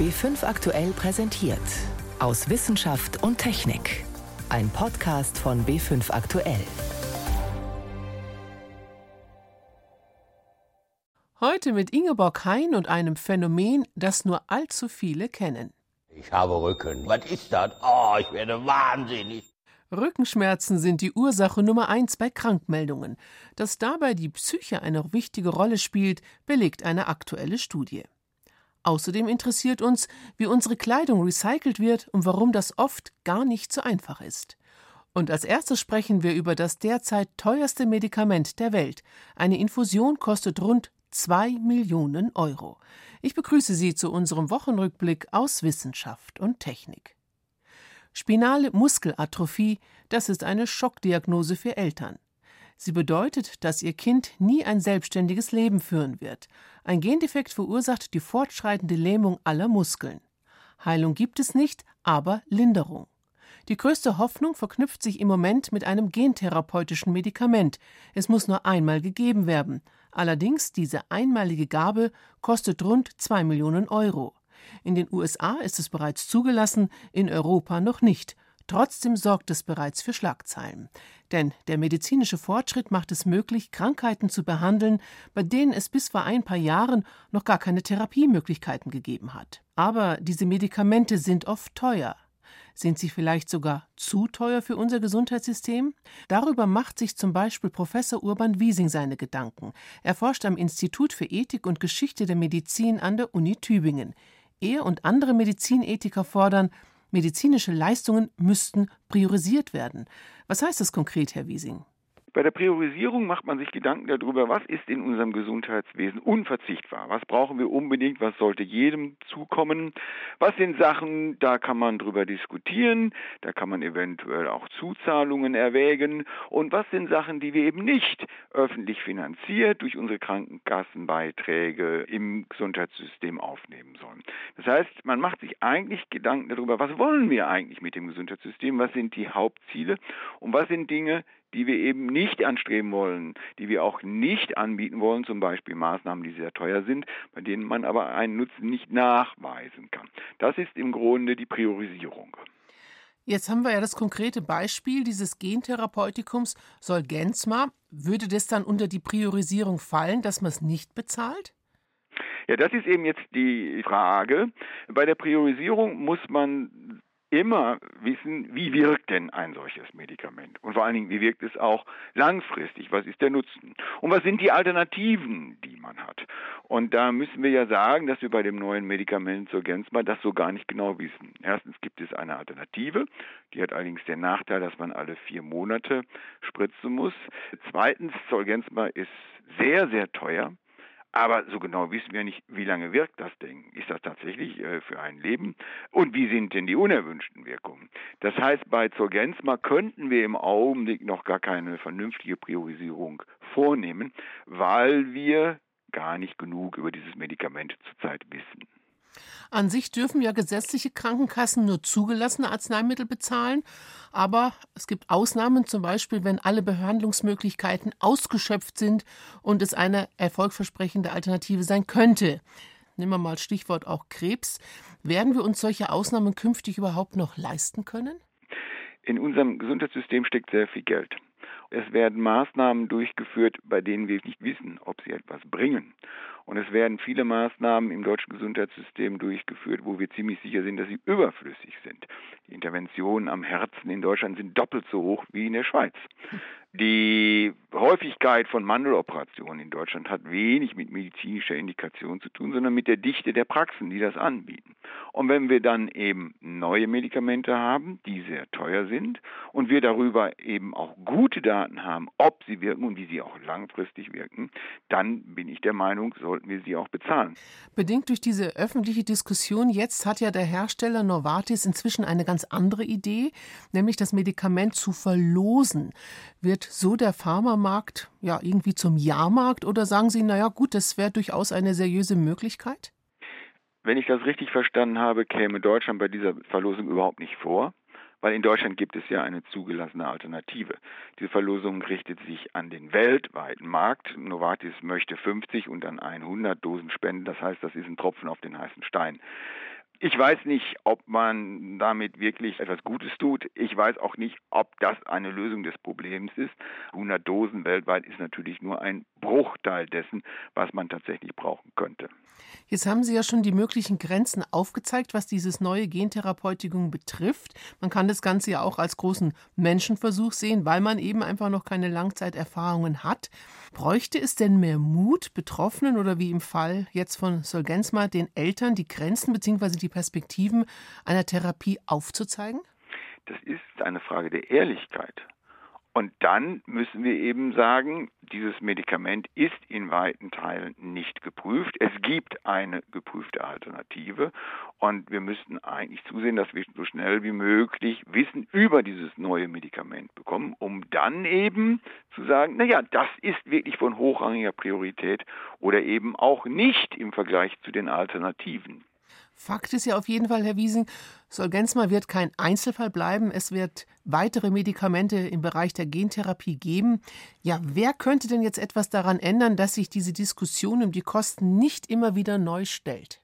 B5 aktuell präsentiert. Aus Wissenschaft und Technik. Ein Podcast von B5 aktuell. Heute mit Ingeborg Hein und einem Phänomen, das nur allzu viele kennen. Ich habe Rücken. Was ist das? Oh, ich werde wahnsinnig. Rückenschmerzen sind die Ursache Nummer eins bei Krankmeldungen. Dass dabei die Psyche eine wichtige Rolle spielt, belegt eine aktuelle Studie. Außerdem interessiert uns, wie unsere Kleidung recycelt wird und warum das oft gar nicht so einfach ist. Und als erstes sprechen wir über das derzeit teuerste Medikament der Welt. Eine Infusion kostet rund 2 Millionen Euro. Ich begrüße Sie zu unserem Wochenrückblick aus Wissenschaft und Technik. Spinale Muskelatrophie, das ist eine Schockdiagnose für Eltern. Sie bedeutet, dass ihr Kind nie ein selbstständiges Leben führen wird. Ein Gendefekt verursacht die fortschreitende Lähmung aller Muskeln. Heilung gibt es nicht, aber Linderung. Die größte Hoffnung verknüpft sich im Moment mit einem gentherapeutischen Medikament. Es muss nur einmal gegeben werden. Allerdings, diese einmalige Gabe kostet rund 2 Millionen Euro. In den USA ist es bereits zugelassen, in Europa noch nicht. Trotzdem sorgt es bereits für Schlagzeilen. Denn der medizinische Fortschritt macht es möglich, Krankheiten zu behandeln, bei denen es bis vor ein paar Jahren noch gar keine Therapiemöglichkeiten gegeben hat. Aber diese Medikamente sind oft teuer. Sind sie vielleicht sogar zu teuer für unser Gesundheitssystem? Darüber macht sich zum Beispiel Professor Urban Wiesing seine Gedanken. Er forscht am Institut für Ethik und Geschichte der Medizin an der Uni Tübingen. Er und andere Medizinethiker fordern, medizinische Leistungen müssten priorisiert werden. Was heißt das konkret, Herr Wiesing? Bei der Priorisierung macht man sich Gedanken darüber, was ist in unserem Gesundheitswesen unverzichtbar, was brauchen wir unbedingt, was sollte jedem zukommen, was sind Sachen, da kann man drüber diskutieren, da kann man eventuell auch Zuzahlungen erwägen? Und was sind Sachen, die wir eben nicht öffentlich finanziert durch unsere Krankenkassenbeiträge im Gesundheitssystem aufnehmen sollen. Das heißt, man macht sich eigentlich Gedanken darüber, was wollen wir eigentlich mit dem Gesundheitssystem, was sind die Hauptziele? Und was sind Dinge, die wir eben nicht anstreben wollen, die wir auch nicht anbieten wollen, zum Beispiel Maßnahmen, die sehr teuer sind, bei denen man aber einen Nutzen nicht nachweisen kann. Das ist im Grunde die Priorisierung. Jetzt haben wir ja das konkrete Beispiel dieses Gentherapeutikums Solgensma. Würde das dann unter die Priorisierung fallen, dass man es nicht bezahlt? Ja, das ist eben jetzt die Frage. Bei der Priorisierung muss man immer wissen, wie wirkt denn ein solches Medikament? Und vor allen Dingen, wie wirkt es auch langfristig? Was ist der Nutzen? Und was sind die Alternativen, die man hat? Und da müssen wir ja sagen, dass wir bei dem neuen Medikament Zolgensma das so gar nicht genau wissen. Erstens gibt es eine Alternative, die hat allerdings den Nachteil, dass man alle vier Monate spritzen muss. Zweitens, Zolgensma ist sehr, sehr teuer. Aber so genau wissen wir nicht, wie lange wirkt das Ding. Ist das tatsächlich äh, für ein Leben? Und wie sind denn die unerwünschten Wirkungen? Das heißt, bei Zolgensma könnten wir im Augenblick noch gar keine vernünftige Priorisierung vornehmen, weil wir gar nicht genug über dieses Medikament zurzeit wissen. An sich dürfen ja gesetzliche Krankenkassen nur zugelassene Arzneimittel bezahlen, aber es gibt Ausnahmen, zum Beispiel, wenn alle Behandlungsmöglichkeiten ausgeschöpft sind und es eine erfolgversprechende Alternative sein könnte. Nehmen wir mal Stichwort auch Krebs. Werden wir uns solche Ausnahmen künftig überhaupt noch leisten können? In unserem Gesundheitssystem steckt sehr viel Geld. Es werden Maßnahmen durchgeführt, bei denen wir nicht wissen, ob sie etwas bringen. Und es werden viele Maßnahmen im deutschen Gesundheitssystem durchgeführt, wo wir ziemlich sicher sind, dass sie überflüssig sind. Die Interventionen am Herzen in Deutschland sind doppelt so hoch wie in der Schweiz. Die Häufigkeit von Mandeloperationen in Deutschland hat wenig mit medizinischer Indikation zu tun, sondern mit der Dichte der Praxen, die das anbieten. Und wenn wir dann eben neue Medikamente haben, die sehr teuer sind, und wir darüber eben auch gute Daten haben, ob sie wirken und wie sie auch langfristig wirken, dann bin ich der Meinung, sollten wir sie auch bezahlen. Bedingt durch diese öffentliche Diskussion jetzt hat ja der Hersteller Novartis inzwischen eine ganz andere Idee, nämlich das Medikament zu verlosen. Wird wird so der Pharmamarkt ja irgendwie zum Jahrmarkt oder sagen Sie, naja gut, das wäre durchaus eine seriöse Möglichkeit? Wenn ich das richtig verstanden habe, käme Deutschland bei dieser Verlosung überhaupt nicht vor, weil in Deutschland gibt es ja eine zugelassene Alternative. Diese Verlosung richtet sich an den weltweiten Markt. Novartis möchte 50 und dann 100 Dosen spenden, das heißt, das ist ein Tropfen auf den heißen Stein. Ich weiß nicht, ob man damit wirklich etwas Gutes tut. Ich weiß auch nicht, ob das eine Lösung des Problems ist. 100 Dosen weltweit ist natürlich nur ein Bruchteil dessen, was man tatsächlich brauchen könnte. Jetzt haben Sie ja schon die möglichen Grenzen aufgezeigt, was dieses neue Gentherapeutikum betrifft. Man kann das Ganze ja auch als großen Menschenversuch sehen, weil man eben einfach noch keine Langzeiterfahrungen hat. Bräuchte es denn mehr Mut, Betroffenen oder wie im Fall jetzt von Solgensma, den Eltern die Grenzen bzw. die Perspektiven einer Therapie aufzuzeigen? Das ist eine Frage der Ehrlichkeit. Und dann müssen wir eben sagen, dieses Medikament ist in weiten Teilen nicht geprüft. Es gibt eine geprüfte Alternative und wir müssten eigentlich zusehen, dass wir so schnell wie möglich Wissen über dieses neue Medikament bekommen, um dann eben zu sagen, naja, das ist wirklich von hochrangiger Priorität oder eben auch nicht im Vergleich zu den Alternativen. Fakt ist ja auf jeden Fall, Herr Wiesing, Solgensma wird kein Einzelfall bleiben. Es wird weitere Medikamente im Bereich der Gentherapie geben. Ja, wer könnte denn jetzt etwas daran ändern, dass sich diese Diskussion um die Kosten nicht immer wieder neu stellt?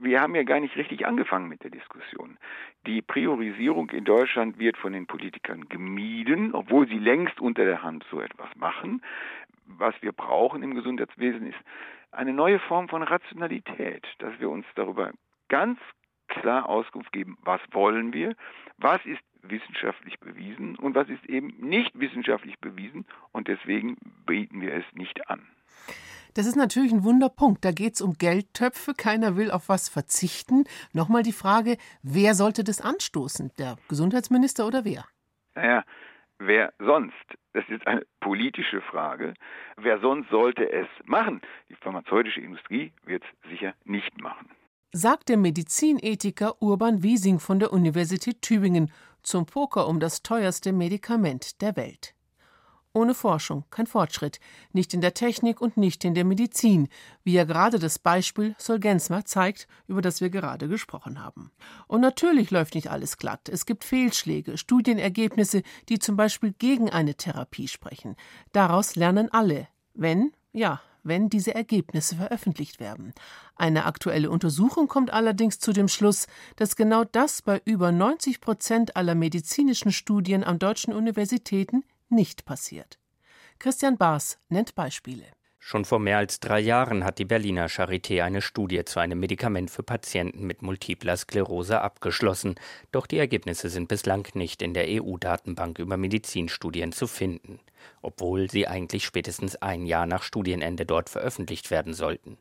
wir haben ja gar nicht richtig angefangen mit der Diskussion. Die Priorisierung in Deutschland wird von den Politikern gemieden, obwohl sie längst unter der Hand so etwas machen. Was wir brauchen im Gesundheitswesen ist eine neue Form von Rationalität, dass wir uns darüber ganz klar Auskunft geben, was wollen wir, was ist wissenschaftlich bewiesen und was ist eben nicht wissenschaftlich bewiesen und deswegen bieten wir es nicht an. Das ist natürlich ein Wunderpunkt. Da geht es um Geldtöpfe. Keiner will auf was verzichten. Nochmal die Frage, wer sollte das anstoßen? Der Gesundheitsminister oder wer? Naja, wer sonst? Das ist eine politische Frage. Wer sonst sollte es machen? Die pharmazeutische Industrie wird es sicher nicht machen. Sagt der Medizinethiker Urban Wiesing von der Universität Tübingen zum Poker um das teuerste Medikament der Welt. Ohne Forschung kein Fortschritt, nicht in der Technik und nicht in der Medizin, wie ja gerade das Beispiel Solgensma zeigt, über das wir gerade gesprochen haben. Und natürlich läuft nicht alles glatt. Es gibt Fehlschläge, Studienergebnisse, die zum Beispiel gegen eine Therapie sprechen. Daraus lernen alle, wenn, ja, wenn diese Ergebnisse veröffentlicht werden. Eine aktuelle Untersuchung kommt allerdings zu dem Schluss, dass genau das bei über 90 Prozent aller medizinischen Studien an deutschen Universitäten nicht passiert. Christian Baas nennt Beispiele. Schon vor mehr als drei Jahren hat die Berliner Charité eine Studie zu einem Medikament für Patienten mit multipler Sklerose abgeschlossen. Doch die Ergebnisse sind bislang nicht in der EU-Datenbank über Medizinstudien zu finden, obwohl sie eigentlich spätestens ein Jahr nach Studienende dort veröffentlicht werden sollten.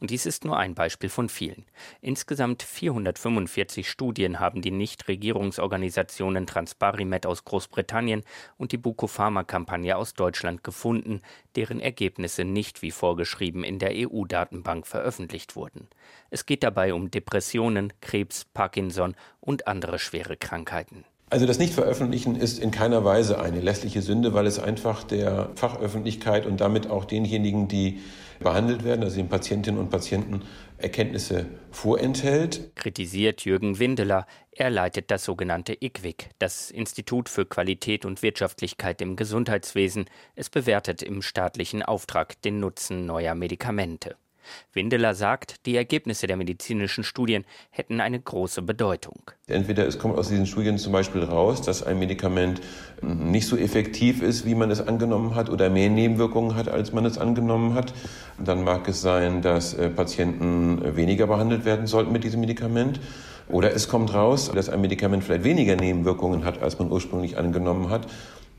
Und dies ist nur ein Beispiel von vielen. Insgesamt 445 Studien haben die Nichtregierungsorganisationen Transparimet aus Großbritannien und die Buko-Pharma-Kampagne aus Deutschland gefunden, deren Ergebnisse nicht wie vorgeschrieben in der EU-Datenbank veröffentlicht wurden. Es geht dabei um Depressionen, Krebs, Parkinson und andere schwere Krankheiten. Also das Nichtveröffentlichen ist in keiner Weise eine lässliche Sünde, weil es einfach der Fachöffentlichkeit und damit auch denjenigen, die behandelt werden, also den Patientinnen und Patienten, Erkenntnisse vorenthält. Kritisiert Jürgen Windeler. Er leitet das sogenannte IQWIC, das Institut für Qualität und Wirtschaftlichkeit im Gesundheitswesen. Es bewertet im staatlichen Auftrag den Nutzen neuer Medikamente. Windeler sagt, die Ergebnisse der medizinischen Studien hätten eine große Bedeutung. Entweder es kommt aus diesen Studien zum Beispiel raus, dass ein Medikament nicht so effektiv ist, wie man es angenommen hat, oder mehr Nebenwirkungen hat, als man es angenommen hat. Dann mag es sein, dass äh, Patienten weniger behandelt werden sollten mit diesem Medikament. Oder es kommt raus, dass ein Medikament vielleicht weniger Nebenwirkungen hat, als man ursprünglich angenommen hat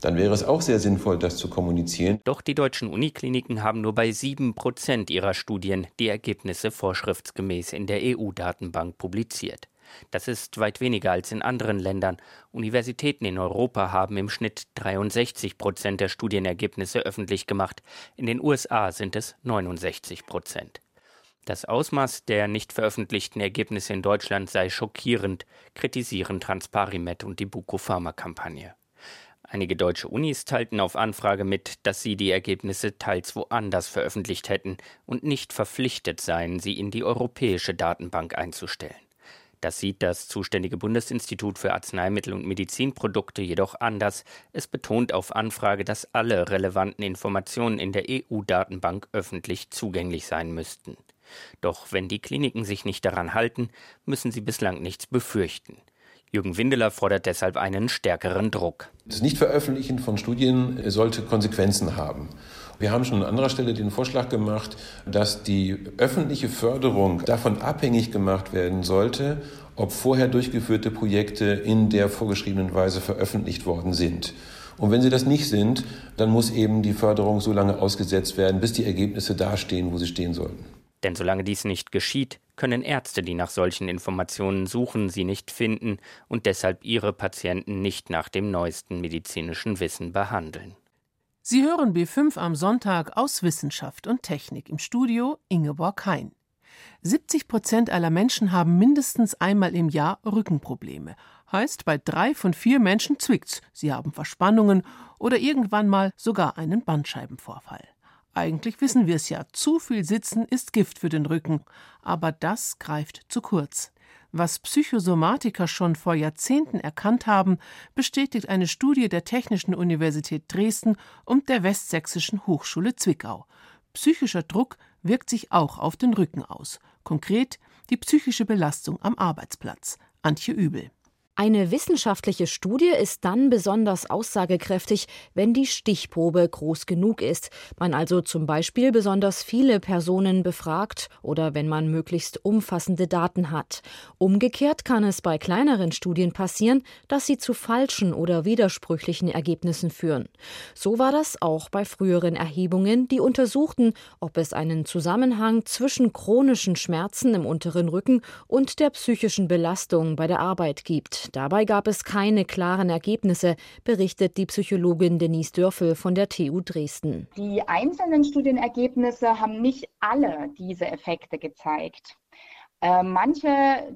dann wäre es auch sehr sinnvoll, das zu kommunizieren. Doch die deutschen Unikliniken haben nur bei sieben Prozent ihrer Studien die Ergebnisse vorschriftsgemäß in der EU-Datenbank publiziert. Das ist weit weniger als in anderen Ländern. Universitäten in Europa haben im Schnitt 63 Prozent der Studienergebnisse öffentlich gemacht. In den USA sind es 69 Prozent. Das Ausmaß der nicht veröffentlichten Ergebnisse in Deutschland sei schockierend, kritisieren Transparimet und die Buko-Pharma-Kampagne. Einige deutsche Unis teilten auf Anfrage mit, dass sie die Ergebnisse teils woanders veröffentlicht hätten und nicht verpflichtet seien, sie in die europäische Datenbank einzustellen. Das sieht das zuständige Bundesinstitut für Arzneimittel und Medizinprodukte jedoch anders. Es betont auf Anfrage, dass alle relevanten Informationen in der EU-Datenbank öffentlich zugänglich sein müssten. Doch wenn die Kliniken sich nicht daran halten, müssen sie bislang nichts befürchten. Jürgen Windeler fordert deshalb einen stärkeren Druck. Das Nichtveröffentlichen von Studien sollte Konsequenzen haben. Wir haben schon an anderer Stelle den Vorschlag gemacht, dass die öffentliche Förderung davon abhängig gemacht werden sollte, ob vorher durchgeführte Projekte in der vorgeschriebenen Weise veröffentlicht worden sind. Und wenn sie das nicht sind, dann muss eben die Förderung so lange ausgesetzt werden, bis die Ergebnisse dastehen, wo sie stehen sollten. Denn solange dies nicht geschieht, können Ärzte, die nach solchen Informationen suchen, sie nicht finden und deshalb ihre Patienten nicht nach dem neuesten medizinischen Wissen behandeln. Sie hören B5 am Sonntag aus Wissenschaft und Technik im Studio Ingeborg Hein. 70 Prozent aller Menschen haben mindestens einmal im Jahr Rückenprobleme. Heißt, bei drei von vier Menschen zwickt's. Sie haben Verspannungen oder irgendwann mal sogar einen Bandscheibenvorfall. Eigentlich wissen wir es ja, zu viel Sitzen ist Gift für den Rücken, aber das greift zu kurz. Was Psychosomatiker schon vor Jahrzehnten erkannt haben, bestätigt eine Studie der Technischen Universität Dresden und der Westsächsischen Hochschule Zwickau. Psychischer Druck wirkt sich auch auf den Rücken aus. Konkret die psychische Belastung am Arbeitsplatz. Antje Übel. Eine wissenschaftliche Studie ist dann besonders aussagekräftig, wenn die Stichprobe groß genug ist, man also zum Beispiel besonders viele Personen befragt oder wenn man möglichst umfassende Daten hat. Umgekehrt kann es bei kleineren Studien passieren, dass sie zu falschen oder widersprüchlichen Ergebnissen führen. So war das auch bei früheren Erhebungen, die untersuchten, ob es einen Zusammenhang zwischen chronischen Schmerzen im unteren Rücken und der psychischen Belastung bei der Arbeit gibt. Dabei gab es keine klaren Ergebnisse, berichtet die Psychologin Denise Dörfel von der TU Dresden. Die einzelnen Studienergebnisse haben nicht alle diese Effekte gezeigt. Äh, manche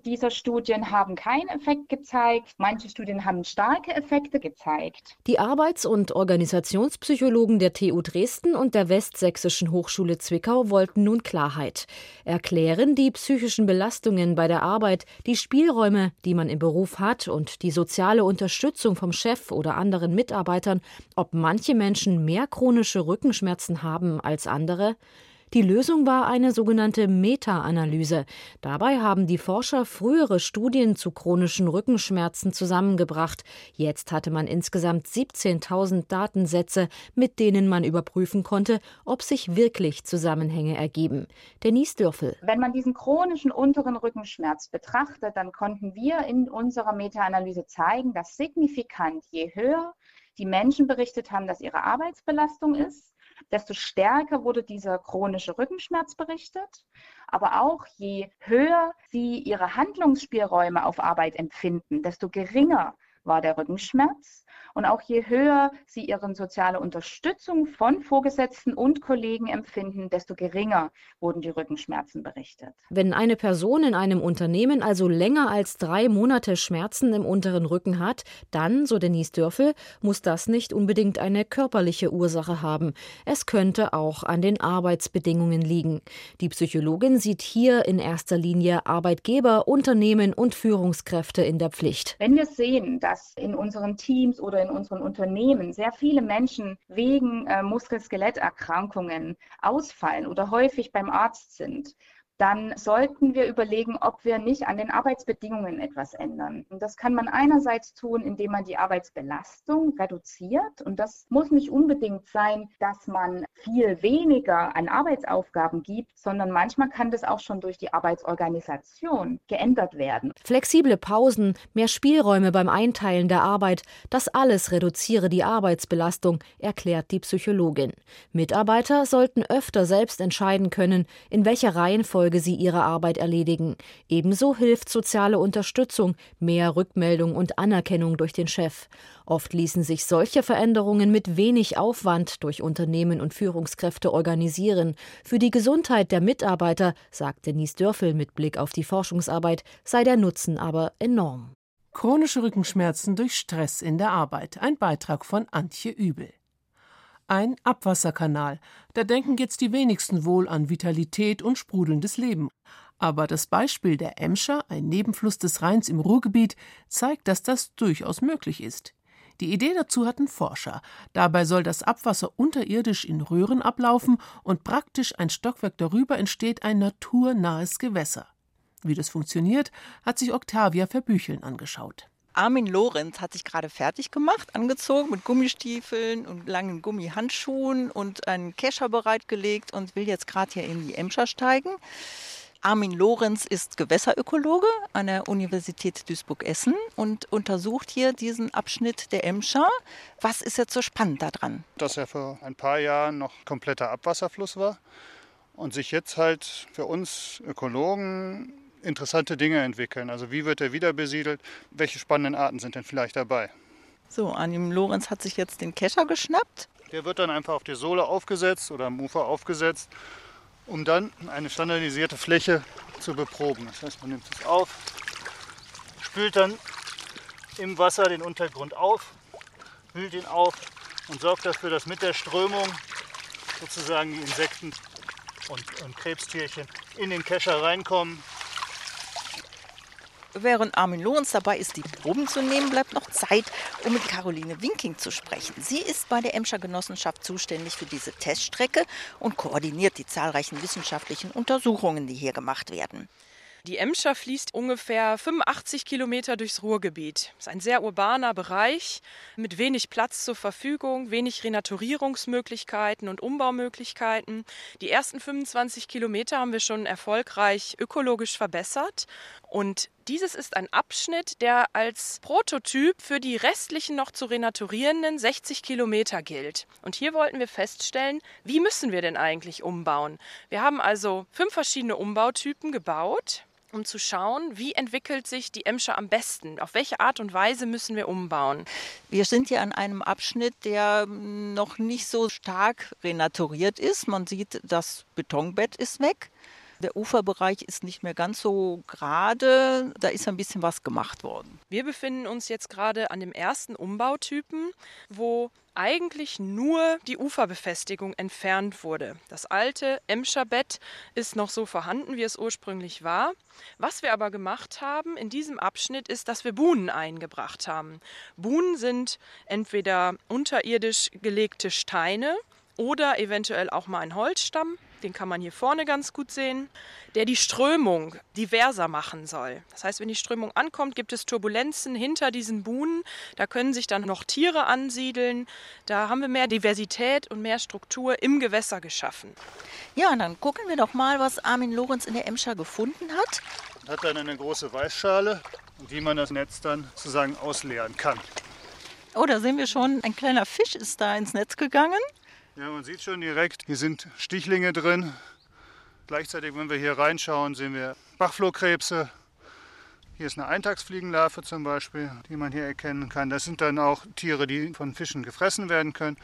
dieser Studien haben keinen Effekt gezeigt, manche Studien haben starke Effekte gezeigt. Die Arbeits- und Organisationspsychologen der TU Dresden und der Westsächsischen Hochschule Zwickau wollten nun Klarheit. Erklären die psychischen Belastungen bei der Arbeit, die Spielräume, die man im Beruf hat und die soziale Unterstützung vom Chef oder anderen Mitarbeitern, ob manche Menschen mehr chronische Rückenschmerzen haben als andere? Die Lösung war eine sogenannte Meta-Analyse. Dabei haben die Forscher frühere Studien zu chronischen Rückenschmerzen zusammengebracht. Jetzt hatte man insgesamt 17.000 Datensätze, mit denen man überprüfen konnte, ob sich wirklich Zusammenhänge ergeben. Denise Dürfel. Wenn man diesen chronischen unteren Rückenschmerz betrachtet, dann konnten wir in unserer Meta-Analyse zeigen, dass signifikant je höher die Menschen berichtet haben, dass ihre Arbeitsbelastung ist, desto stärker wurde dieser chronische Rückenschmerz berichtet. Aber auch je höher sie ihre Handlungsspielräume auf Arbeit empfinden, desto geringer war der Rückenschmerz. Und auch je höher sie ihre soziale Unterstützung von Vorgesetzten und Kollegen empfinden, desto geringer wurden die Rückenschmerzen berichtet. Wenn eine Person in einem Unternehmen also länger als drei Monate Schmerzen im unteren Rücken hat, dann, so Denise Dörfel, muss das nicht unbedingt eine körperliche Ursache haben. Es könnte auch an den Arbeitsbedingungen liegen. Die Psychologin sieht hier in erster Linie Arbeitgeber, Unternehmen und Führungskräfte in der Pflicht. Wenn wir sehen, dass in unseren Teams oder in in unseren Unternehmen sehr viele Menschen wegen äh, Muskel-Skeletterkrankungen ausfallen oder häufig beim Arzt sind, dann sollten wir überlegen, ob wir nicht an den Arbeitsbedingungen etwas ändern. Und das kann man einerseits tun, indem man die Arbeitsbelastung reduziert. Und das muss nicht unbedingt sein, dass man viel weniger an Arbeitsaufgaben gibt, sondern manchmal kann das auch schon durch die Arbeitsorganisation geändert werden. Flexible Pausen, mehr Spielräume beim Einteilen der Arbeit, das alles reduziere die Arbeitsbelastung, erklärt die Psychologin. Mitarbeiter sollten öfter selbst entscheiden können, in welcher Reihenfolge Folge sie ihre Arbeit erledigen. Ebenso hilft soziale Unterstützung, mehr Rückmeldung und Anerkennung durch den Chef. Oft ließen sich solche Veränderungen mit wenig Aufwand durch Unternehmen und Führungskräfte organisieren. Für die Gesundheit der Mitarbeiter, sagt Denise Dörfel mit Blick auf die Forschungsarbeit, sei der Nutzen aber enorm. Chronische Rückenschmerzen durch Stress in der Arbeit. Ein Beitrag von Antje Übel ein Abwasserkanal. Da denken jetzt die wenigsten wohl an Vitalität und sprudelndes Leben. Aber das Beispiel der Emscher, ein Nebenfluss des Rheins im Ruhrgebiet, zeigt, dass das durchaus möglich ist. Die Idee dazu hatten Forscher. Dabei soll das Abwasser unterirdisch in Röhren ablaufen und praktisch ein Stockwerk darüber entsteht ein naturnahes Gewässer. Wie das funktioniert, hat sich Octavia Verbücheln angeschaut. Armin Lorenz hat sich gerade fertig gemacht, angezogen mit Gummistiefeln und langen Gummihandschuhen und einen Kescher bereitgelegt und will jetzt gerade hier in die Emscher steigen. Armin Lorenz ist Gewässerökologe an der Universität Duisburg-Essen und untersucht hier diesen Abschnitt der Emscher. Was ist jetzt so spannend daran? Dass er vor ein paar Jahren noch kompletter Abwasserfluss war und sich jetzt halt für uns Ökologen interessante Dinge entwickeln. Also wie wird er wieder besiedelt? Welche spannenden Arten sind denn vielleicht dabei? So, Armin Lorenz hat sich jetzt den Kescher geschnappt. Der wird dann einfach auf die Sohle aufgesetzt oder am Ufer aufgesetzt um dann eine standardisierte Fläche zu beproben. Das heißt, man nimmt es auf, spült dann im Wasser den Untergrund auf, wühlt ihn auf und sorgt dafür, dass mit der Strömung sozusagen die Insekten und, und Krebstierchen in den Kescher reinkommen Während Armin Lorenz dabei ist, die Proben zu nehmen, bleibt noch Zeit, um mit Caroline Winking zu sprechen. Sie ist bei der Emscher Genossenschaft zuständig für diese Teststrecke und koordiniert die zahlreichen wissenschaftlichen Untersuchungen, die hier gemacht werden. Die Emscher fließt ungefähr 85 Kilometer durchs Ruhrgebiet. Es ist ein sehr urbaner Bereich mit wenig Platz zur Verfügung, wenig Renaturierungsmöglichkeiten und Umbaumöglichkeiten. Die ersten 25 Kilometer haben wir schon erfolgreich ökologisch verbessert. Und dieses ist ein Abschnitt, der als Prototyp für die restlichen noch zu renaturierenden 60 Kilometer gilt. Und hier wollten wir feststellen, wie müssen wir denn eigentlich umbauen? Wir haben also fünf verschiedene Umbautypen gebaut um zu schauen, wie entwickelt sich die Emscher am besten, auf welche Art und Weise müssen wir umbauen. Wir sind hier an einem Abschnitt, der noch nicht so stark renaturiert ist. Man sieht, das Betonbett ist weg. Der Uferbereich ist nicht mehr ganz so gerade. Da ist ein bisschen was gemacht worden. Wir befinden uns jetzt gerade an dem ersten Umbautypen, wo eigentlich nur die Uferbefestigung entfernt wurde. Das alte Emscher Bett ist noch so vorhanden, wie es ursprünglich war. Was wir aber gemacht haben in diesem Abschnitt ist, dass wir Buhnen eingebracht haben. Buhnen sind entweder unterirdisch gelegte Steine oder eventuell auch mal ein Holzstamm den kann man hier vorne ganz gut sehen, der die Strömung diverser machen soll. Das heißt, wenn die Strömung ankommt, gibt es Turbulenzen hinter diesen Buhnen. Da können sich dann noch Tiere ansiedeln. Da haben wir mehr Diversität und mehr Struktur im Gewässer geschaffen. Ja, und dann gucken wir doch mal, was Armin Lorenz in der Emscher gefunden hat. Hat dann eine große Weißschale, wie man das Netz dann sozusagen ausleeren kann. Oh, da sehen wir schon, ein kleiner Fisch ist da ins Netz gegangen. Ja, man sieht schon direkt, hier sind Stichlinge drin. Gleichzeitig, wenn wir hier reinschauen, sehen wir Bachflohkrebse. Hier ist eine Eintagsfliegenlarve zum Beispiel, die man hier erkennen kann. Das sind dann auch Tiere, die von Fischen gefressen werden können.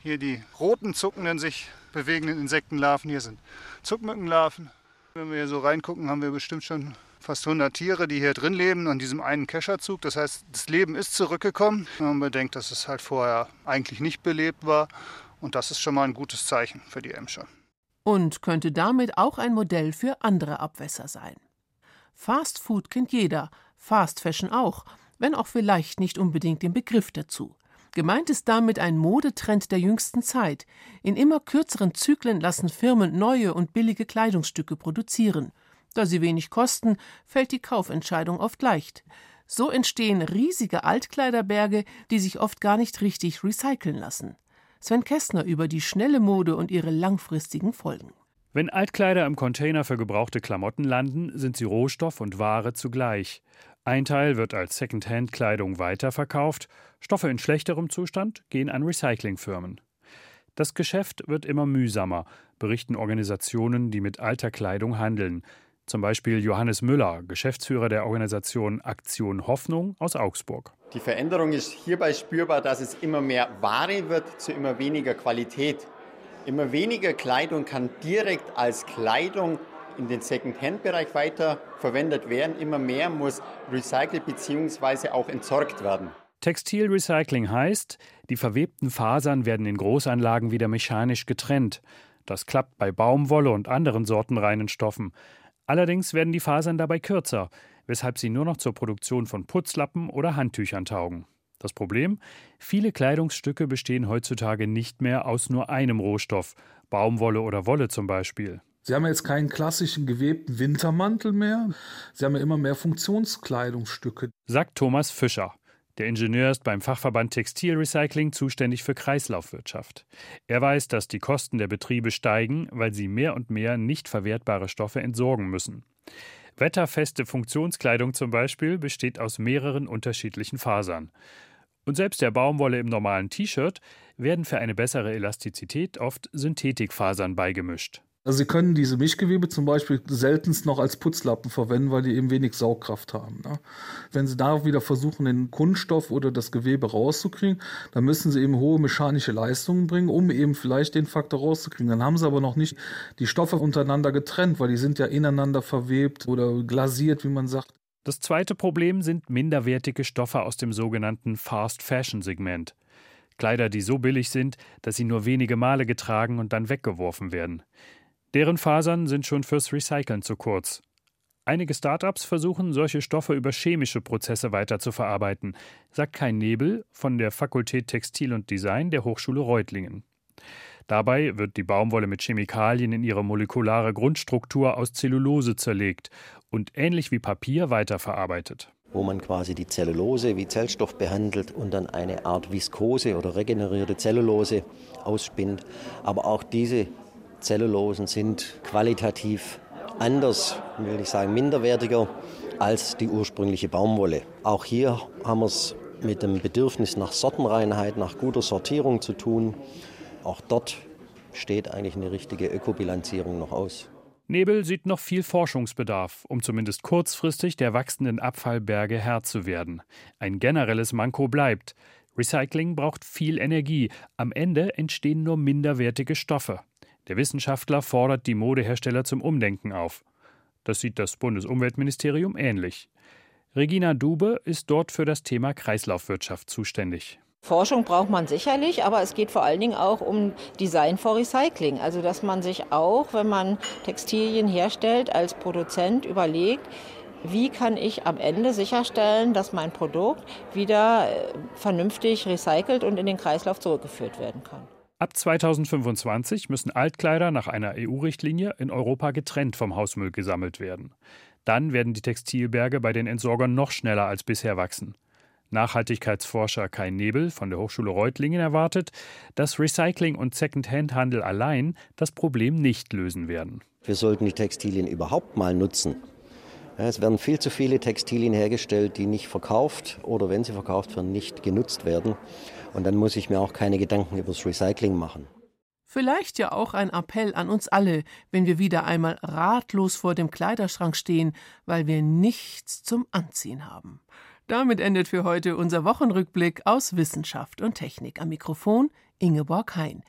Hier die roten, zuckenden, sich bewegenden Insektenlarven. Hier sind Zuckmückenlarven. Wenn wir hier so reingucken, haben wir bestimmt schon fast 100 Tiere, die hier drin leben, an diesem einen Kescherzug. Das heißt, das Leben ist zurückgekommen. Wenn man bedenkt, dass es halt vorher eigentlich nicht belebt war und das ist schon mal ein gutes Zeichen für die Emscher. Und könnte damit auch ein Modell für andere Abwässer sein. Fast Food kennt jeder, Fast Fashion auch, wenn auch vielleicht nicht unbedingt den Begriff dazu. Gemeint ist damit ein Modetrend der jüngsten Zeit. In immer kürzeren Zyklen lassen Firmen neue und billige Kleidungsstücke produzieren. Da sie wenig kosten, fällt die Kaufentscheidung oft leicht. So entstehen riesige Altkleiderberge, die sich oft gar nicht richtig recyceln lassen. Sven Kästner über die schnelle Mode und ihre langfristigen Folgen. Wenn Altkleider im Container für gebrauchte Klamotten landen, sind sie Rohstoff und Ware zugleich. Ein Teil wird als Secondhand-Kleidung weiterverkauft, Stoffe in schlechterem Zustand gehen an Recyclingfirmen. Das Geschäft wird immer mühsamer, berichten Organisationen, die mit alter Kleidung handeln. Zum Beispiel Johannes Müller, Geschäftsführer der Organisation Aktion Hoffnung aus Augsburg. Die Veränderung ist hierbei spürbar, dass es immer mehr Ware wird zu immer weniger Qualität. Immer weniger Kleidung kann direkt als Kleidung in den Second-Hand-Bereich weiter verwendet werden. Immer mehr muss recycelt bzw. auch entsorgt werden. Textilrecycling heißt, die verwebten Fasern werden in Großanlagen wieder mechanisch getrennt. Das klappt bei Baumwolle und anderen sortenreinen Stoffen. Allerdings werden die Fasern dabei kürzer, weshalb sie nur noch zur Produktion von Putzlappen oder Handtüchern taugen. Das Problem? Viele Kleidungsstücke bestehen heutzutage nicht mehr aus nur einem Rohstoff, Baumwolle oder Wolle zum Beispiel. Sie haben jetzt keinen klassischen gewebten Wintermantel mehr. Sie haben ja immer mehr Funktionskleidungsstücke. Sagt Thomas Fischer. Der Ingenieur ist beim Fachverband Textilrecycling zuständig für Kreislaufwirtschaft. Er weiß, dass die Kosten der Betriebe steigen, weil sie mehr und mehr nicht verwertbare Stoffe entsorgen müssen. Wetterfeste Funktionskleidung zum Beispiel besteht aus mehreren unterschiedlichen Fasern. Und selbst der Baumwolle im normalen T-Shirt werden für eine bessere Elastizität oft Synthetikfasern beigemischt. Also Sie können diese Mischgewebe zum Beispiel seltenst noch als Putzlappen verwenden, weil die eben wenig Saugkraft haben. Ne? Wenn Sie da wieder versuchen, den Kunststoff oder das Gewebe rauszukriegen, dann müssen Sie eben hohe mechanische Leistungen bringen, um eben vielleicht den Faktor rauszukriegen. Dann haben Sie aber noch nicht die Stoffe untereinander getrennt, weil die sind ja ineinander verwebt oder glasiert, wie man sagt. Das zweite Problem sind minderwertige Stoffe aus dem sogenannten Fast Fashion Segment. Kleider, die so billig sind, dass sie nur wenige Male getragen und dann weggeworfen werden. Deren Fasern sind schon fürs Recyceln zu kurz. Einige Startups versuchen, solche Stoffe über chemische Prozesse weiterzuverarbeiten, sagt Kai Nebel von der Fakultät Textil und Design der Hochschule Reutlingen. Dabei wird die Baumwolle mit Chemikalien in ihre molekulare Grundstruktur aus Zellulose zerlegt und ähnlich wie Papier weiterverarbeitet. Wo man quasi die Zellulose wie Zellstoff behandelt und dann eine Art Viskose oder regenerierte Zellulose ausspinnt. Aber auch diese Zellulosen sind qualitativ anders, will ich sagen minderwertiger als die ursprüngliche Baumwolle. Auch hier haben wir es mit dem Bedürfnis nach Sortenreinheit, nach guter Sortierung zu tun. Auch dort steht eigentlich eine richtige Ökobilanzierung noch aus. Nebel sieht noch viel Forschungsbedarf, um zumindest kurzfristig der wachsenden Abfallberge Herr zu werden. Ein generelles Manko bleibt. Recycling braucht viel Energie. Am Ende entstehen nur minderwertige Stoffe. Der Wissenschaftler fordert die Modehersteller zum Umdenken auf. Das sieht das Bundesumweltministerium ähnlich. Regina Dube ist dort für das Thema Kreislaufwirtschaft zuständig. Forschung braucht man sicherlich, aber es geht vor allen Dingen auch um Design for Recycling. Also dass man sich auch, wenn man Textilien herstellt, als Produzent überlegt, wie kann ich am Ende sicherstellen, dass mein Produkt wieder äh, vernünftig recycelt und in den Kreislauf zurückgeführt werden kann. Ab 2025 müssen Altkleider nach einer EU-Richtlinie in Europa getrennt vom Hausmüll gesammelt werden. Dann werden die Textilberge bei den Entsorgern noch schneller als bisher wachsen. Nachhaltigkeitsforscher Kai Nebel von der Hochschule Reutlingen erwartet, dass Recycling und Second-Hand-Handel allein das Problem nicht lösen werden. Wir sollten die Textilien überhaupt mal nutzen. Es werden viel zu viele Textilien hergestellt, die nicht verkauft oder wenn sie verkauft werden, nicht genutzt werden. Und dann muss ich mir auch keine Gedanken über das Recycling machen. Vielleicht ja auch ein Appell an uns alle, wenn wir wieder einmal ratlos vor dem Kleiderschrank stehen, weil wir nichts zum Anziehen haben. Damit endet für heute unser Wochenrückblick aus Wissenschaft und Technik. Am Mikrofon Ingeborg Hein.